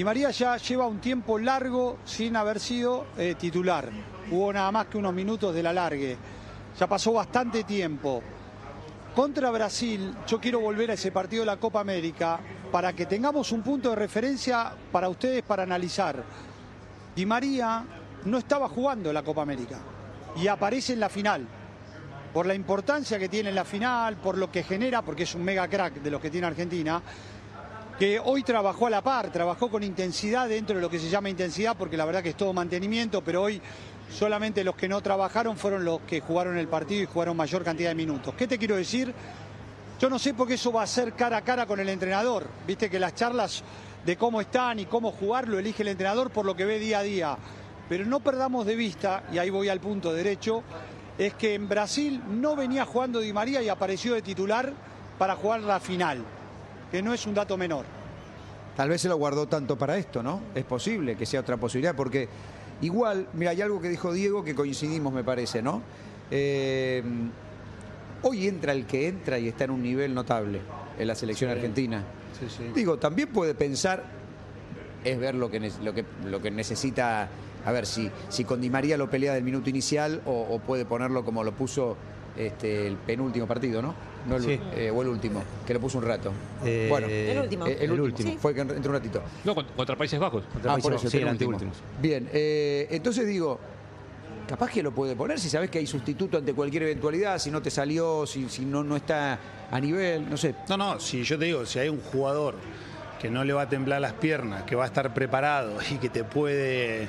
Di María ya lleva un tiempo largo sin haber sido eh, titular. Hubo nada más que unos minutos de la largue. Ya pasó bastante tiempo. Contra Brasil, yo quiero volver a ese partido de la Copa América para que tengamos un punto de referencia para ustedes para analizar. Di María no estaba jugando la Copa América y aparece en la final. Por la importancia que tiene en la final, por lo que genera, porque es un mega crack de los que tiene Argentina, que hoy trabajó a la par, trabajó con intensidad dentro de lo que se llama intensidad, porque la verdad que es todo mantenimiento, pero hoy solamente los que no trabajaron fueron los que jugaron el partido y jugaron mayor cantidad de minutos. ¿Qué te quiero decir? Yo no sé por qué eso va a ser cara a cara con el entrenador. Viste que las charlas de cómo están y cómo jugar lo elige el entrenador por lo que ve día a día. Pero no perdamos de vista, y ahí voy al punto derecho, es que en Brasil no venía jugando Di María y apareció de titular para jugar la final, que no es un dato menor. Tal vez se lo guardó tanto para esto, ¿no? Es posible que sea otra posibilidad, porque igual, mira, hay algo que dijo Diego que coincidimos, me parece, ¿no? Eh, hoy entra el que entra y está en un nivel notable en la selección argentina. Digo, también puede pensar, es ver lo que, lo que, lo que necesita a ver si, si con Di María lo pelea del minuto inicial o, puede ponerlo como lo puso este, el penúltimo partido, ¿no? no el, eh, o el último, que lo puso un rato. Eh, bueno, el último. Eh, el, último, fue que entró un ratito. No, contra Países Bajos. ah, por eso, sí, el último. Bien, entonces digo, capaz que lo puede poner si sabes que hay sustituto ante cualquier eventualidad, si no te salió, si, si no, no está a nivel, no sé. No, no, si yo te digo, si hay un jugador que no le va a temblar las piernas, que va a estar preparado y que te puede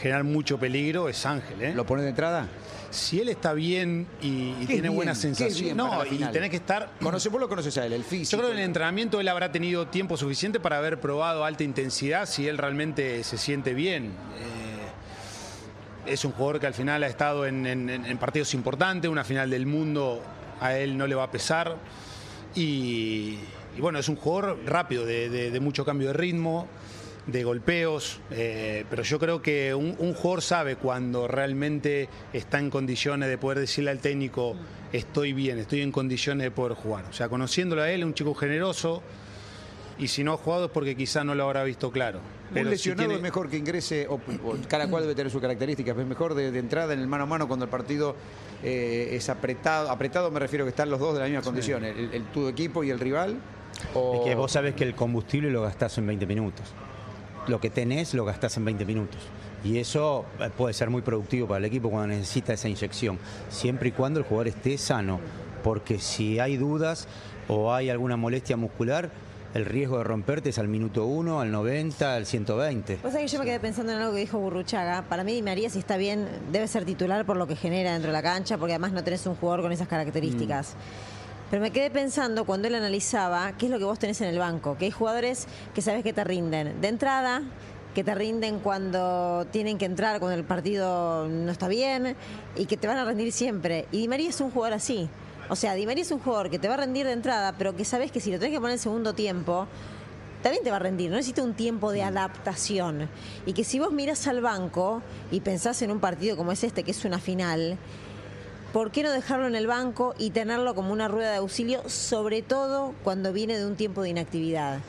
generar mucho peligro es Ángel. ¿eh? ¿Lo pone de entrada? Si él está bien y, tiene buena sensación. No, y tenés que estar. Conoce, vos lo conoces a él, el físico. Yo creo que en el entrenamiento él habrá tenido tiempo suficiente para haber probado alta intensidad si él realmente se siente bien. Eh, es un jugador que al final ha estado en, partidos importantes, una final del mundo a él no le va a pesar. Y, bueno, es un jugador rápido, de mucho cambio de ritmo de golpeos, eh, pero yo creo que un, jugador sabe cuando realmente está en condiciones de poder decirle al técnico, estoy bien, estoy en condiciones de poder jugar. O sea, conociéndolo a él, un chico generoso, y si no ha jugado es porque quizá no lo habrá visto claro. Pero un lesionado es mejor que ingrese, o, cada cual debe tener sus características, es mejor de, entrada en el mano a mano cuando el partido eh, es apretado, apretado me refiero que están los dos de la misma condición, el, tu equipo y el rival. Es que vos sabés que el combustible lo gastás en 20 minutos lo que tenés lo gastás en 20 minutos. Y eso eh, puede ser muy productivo para el equipo cuando necesita esa inyección, siempre y cuando el jugador esté sano, porque si hay dudas o hay alguna molestia muscular, el riesgo de romperte es al minuto 1, al 90, al 120. Pues que yo me quedé pensando en algo que dijo Burruchaga. Para mí, María, si está bien, debe ser titular por lo que genera dentro de la cancha, porque además no tenés un jugador con esas características. Mm. Pero me quedé pensando cuando él analizaba qué es lo que vos tenés en el banco, que hay jugadores que sabes que te rinden. De entrada, que te rinden cuando tienen que entrar, cuando el partido no está bien y que te van a rendir siempre. Y Di María es un jugador así. O sea, Di María es un jugador que te va a rendir de entrada, pero que sabes que si lo tenés que poner en segundo tiempo, también te va a rendir, no necesita un tiempo de adaptación. Y que si vos miras al banco y pensás en un partido como es este, que es una final, ¿por qué no dejarlo en el banco y tenerlo como una rueda de auxilio, sobre todo cuando viene de un tiempo de inactividad?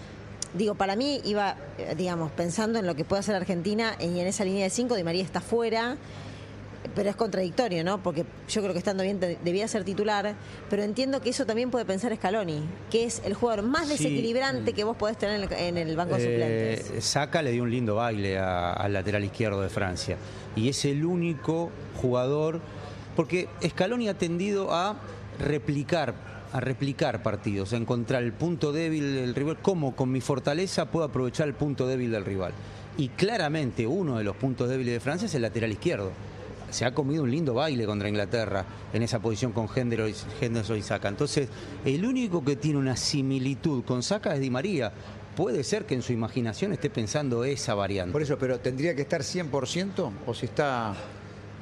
Digo, para mí iba, digamos, pensando en lo que puede hacer Argentina y en esa línea de cinco, Di María está fuera, pero es contradictorio, ¿no? Porque yo creo que estando bien debía ser titular, pero entiendo que eso también puede pensar Scaloni, que es el jugador más desequilibrante que vos podés tener en el, banco eh, suplentes. Saca le dio un lindo baile al lateral izquierdo de Francia y es el único jugador porque Scaloni ha tendido a replicar a replicar partidos, a encontrar el punto débil del rival, cómo con mi fortaleza puedo aprovechar el punto débil del rival. Y claramente uno de los puntos débiles de Francia es el lateral izquierdo. Se ha comido un lindo baile contra Inglaterra en esa posición con Henderson y Saca. Entonces, el único que tiene una similitud con Saca es Di María. Puede ser que en su imaginación esté pensando esa variante. Por eso, pero ¿tendría que estar 100% o si está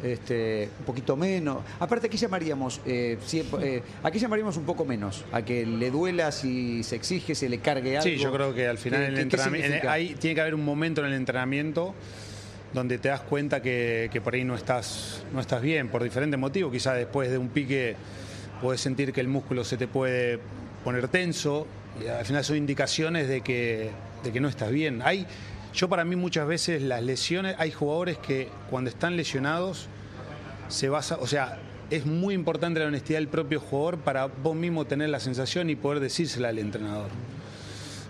este, un poquito menos. Aparte, aquí llamaríamos? Eh, eh, aquí llamaríamos un poco menos? A que le duela si se exige, se le cargue algo. Sí, yo creo que al final el entrenamiento, tiene que haber un momento en el entrenamiento donde te das cuenta que, por ahí no estás, no estás bien, por diferentes motivos. Quizás después de un pique puedes sentir que el músculo se te puede poner tenso. Y al final son indicaciones de que, de que no estás bien. Hay Yo para mí muchas veces las lesiones, hay jugadores que cuando están lesionados se basa, o sea, es muy importante la honestidad del propio jugador para vos mismo tener la sensación y poder decírsela al entrenador.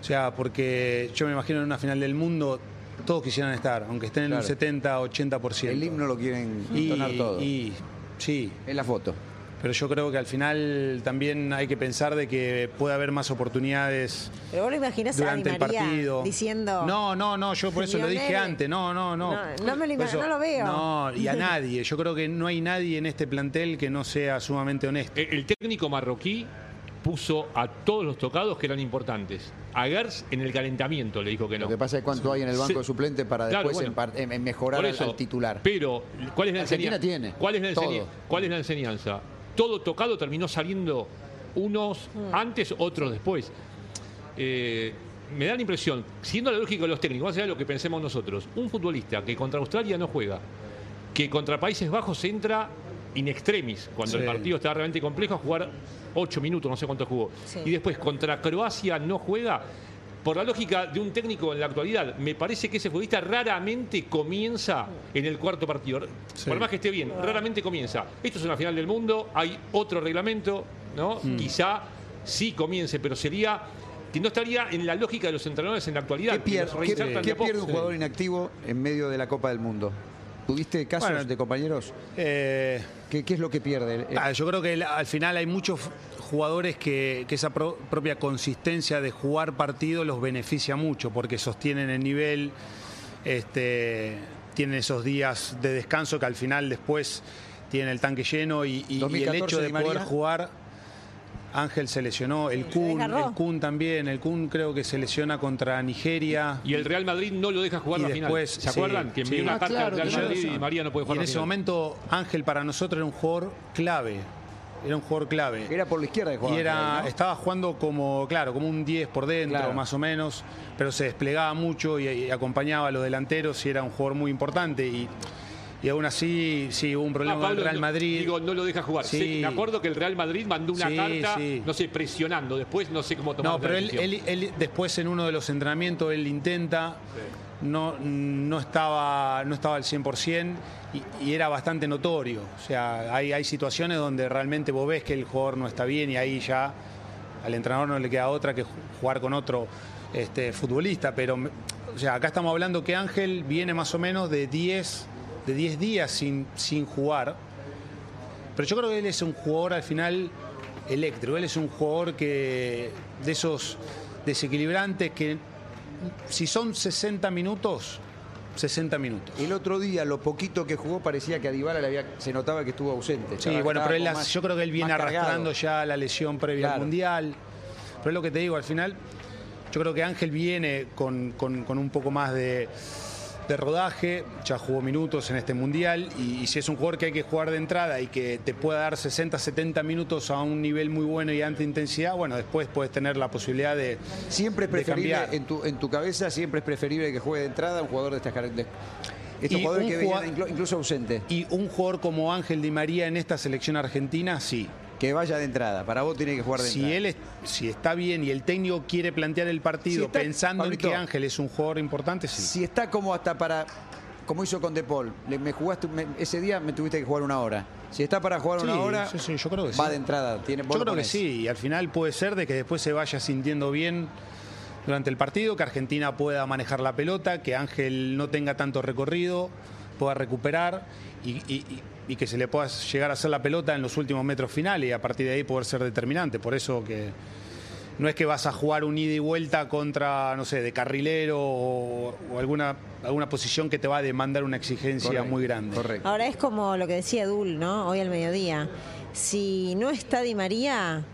O sea, porque yo me imagino en una final del mundo todos quisieran estar, aunque estén en Claro. un 70, 80%. El himno lo quieren y, entonar todo. y- sí, Es la foto. Pero yo creo que al final también hay que pensar de que puede haber más oportunidades Pero vos lo imaginás a Di durante el María partido. diciendo. No, no, no, yo por eso lo dije antes. No, no, no. No, no me lo ima- no lo veo. No, y a nadie. Yo creo que no hay nadie en este plantel que no sea sumamente honesto. El técnico marroquí puso a todos los tocados que eran importantes. A Gers en el calentamiento le dijo que no. Lo que pasa es cuánto hay en el banco de suplente para Claro, después bueno. empar- em- em- mejorar al, eso, al titular. Pero, ¿cuál es la Argentina enseñanza? tiene ¿Cuál es la, enseña- todo. cuál es la enseñanza? Todo tocado terminó saliendo unos antes, otros después. Eh, me da la impresión, siguiendo la lógica de los técnicos, más allá de lo que pensemos nosotros, un futbolista que contra Australia no juega, que contra Países Bajos entra in extremis, cuando el partido está realmente complejo, a jugar ocho minutos, no sé cuánto jugó. Sí. Y después contra Croacia no juega. Por la lógica de un técnico en la actualidad, me parece que ese futbolista raramente comienza en el cuarto partido. Sí. Por más que esté bien, raramente comienza. Esto es una final del mundo, hay otro reglamento, ¿no? Mm. Quizá sí comience, pero sería que no estaría en la lógica de los entrenadores en la actualidad. ¿Qué, pier- pierde un jugador inactivo en medio de la Copa del Mundo? ¿Tuviste casos Bueno, de compañeros? Eh, ¿Qué, qué es lo que pierde? Ah, yo creo que el- al final hay muchos jugadores que, que esa pro- propia consistencia de jugar partido los beneficia mucho porque sostienen el nivel, este, tienen esos días de descanso que al final después tienen el tanque lleno y, y- y el 2014 hecho de poder jugar. Ángel se lesionó, el Kun, el Kun también, el Kun creo que se lesiona contra Nigeria. Y el Real Madrid no lo deja jugar Y la después, final. ¿Se sí, acuerdan? Que envió sí. una Ah, carta claro, al Real Madrid y María no puede Y jugar en la ese final. momento Ángel para nosotros era un jugador clave. Era un jugador clave. Era por la izquierda que jugaba. Y era, estaba jugando como, claro, como un 10 por dentro, Claro. más o menos, pero se desplegaba mucho y, y acompañaba a los delanteros y era un jugador muy importante. Y, y aún así, sí, hubo un problema Ah, con el Real no- Madrid. Digo, no lo deja jugar. Sí. Sí, me acuerdo que el Real Madrid mandó una Sí, carta, sí. no sé, presionando. Después no sé cómo tomar No, la pero él, decisión. él- él después en uno de los entrenamientos él intenta, no, no, estaba, no estaba al 100% y, y era bastante notorio. O sea, hay, hay situaciones donde realmente vos ves que el jugador no está bien y ahí ya al entrenador no le queda otra que ju- jugar con otro este, futbolista. Pero, o sea, acá estamos hablando que Ángel viene más o menos de 10, de 10 días sin, sin jugar. Pero yo creo que él es un jugador al final eléctrico. Él es un jugador que de esos desequilibrantes que si son 60 minutos, 60 minutos. El otro día, lo poquito que jugó, parecía que a Dybala le había, se notaba que estuvo ausente. Sí, bueno, pero él más- yo creo que él viene cargado. arrastrando ya la lesión previa Claro. al Mundial. Pero es lo que te digo, al final, yo creo que Ángel viene con, con- con un poco más de, de rodaje, ya jugó minutos en este Mundial, y, y si es un jugador que hay que jugar de entrada y que te pueda dar 60, 70 minutos a un nivel muy bueno y alta intensidad, bueno, después puedes tener la posibilidad de, Siempre es preferible, en tu, en tu cabeza, siempre es preferible que juegue de entrada un jugador de estas características. Estos Y jugadores un que jugador- incluso ausente, Y un jugador como Ángel Di María en esta selección argentina, sí. Que vaya de entrada. Para vos tiene que jugar de Si entrada. él es- si está bien y el técnico quiere plantear el partido Si está- pensando Pablito, en que Ángel es un jugador importante, sí. Si está como hasta para, como hizo con De Paul, le- me jugaste, me- ese día me tuviste que jugar una hora. Si está para jugar Sí, una hora, sí, sí, yo creo que va de entrada. Tiene, Yo creo que sí, y al final puede ser de que después se vaya sintiendo bien durante el partido, que Argentina pueda manejar la pelota, que Ángel no tenga tanto recorrido, pueda recuperar y, y- y- y que se le pueda llegar a hacer la pelota en los últimos metros finales y a partir de ahí poder ser determinante. Por eso que no es que vas a jugar un ida y vuelta contra, no sé, de carrilero o, o alguna, alguna posición que te va a demandar una exigencia Correcto, muy grande. Correcto. Ahora es como lo que decía Dul, ¿no? Hoy al mediodía. Si no está Di María,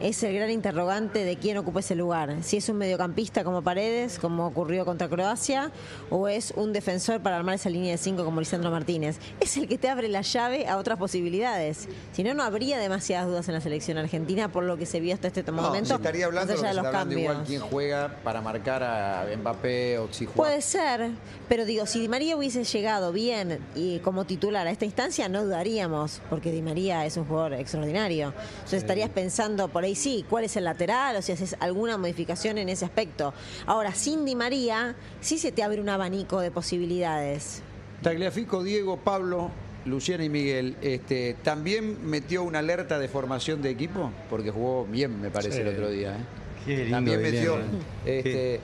es el gran interrogante de quién ocupa ese lugar. Si es un mediocampista como Paredes, como ocurrió contra Croacia, o es un defensor para armar esa línea de cinco como Lisandro Martínez. Es el que te abre la llave a otras posibilidades. Si no, no habría demasiadas dudas en la selección argentina por lo que se vio hasta este No, momento. se estaría hablando, más allá de los hablando igual cambios. quién juega para marcar a Mbappé o si juega. Puede ser, pero digo, si Di María hubiese llegado bien y como titular a esta instancia, no dudaríamos, porque Di María es un jugador extraordinario. Entonces estarías pensando, por ahí sí, ¿cuál es el lateral? O si haces alguna modificación en ese aspecto. Ahora, sin Di María, sí se te abre un abanico de posibilidades. Tagliafico, Diego, Pablo, Luciana y Miguel, este, ¿también metió una alerta de formación de equipo? Porque jugó bien, me parece, Sí. el otro día. ¿eh? Qué lindo También metió. ¿eh? este,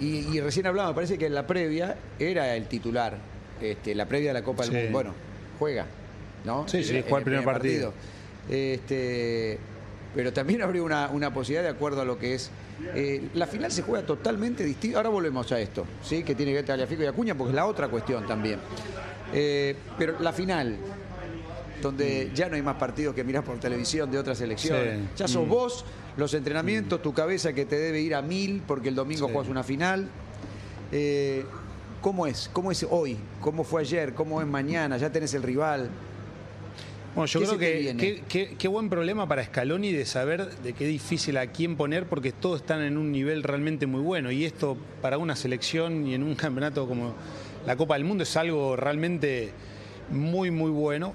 y, y recién hablaba, me parece que en la previa era el titular. Este, la previa de la Copa Sí. del Mundo. Bueno, juega, ¿no? Sí, sí, juega el primer partido. Este, pero también abrió una, una posibilidad de acuerdo a lo que es. eh, la final se juega totalmente distinto. Ahora volvemos a esto, ¿sí? que tiene que ver Tagliafico y Acuña, porque es la otra cuestión también. Eh, pero la final, donde ya no hay más partidos que mirar por televisión de otras elecciones. Sí. Ya sos Mm. vos, los entrenamientos, tu cabeza que te debe ir a mil porque el domingo Sí. juegas una final. Eh, ¿Cómo es? ¿Cómo es hoy? ¿Cómo fue ayer? ¿Cómo es mañana? Ya tenés el rival. Bueno, yo ¿Qué creo que qué buen problema para Scaloni de saber de qué difícil a quién poner porque todos están en un nivel realmente muy bueno. Y esto para una selección y en un campeonato como la Copa del Mundo es algo realmente muy muy bueno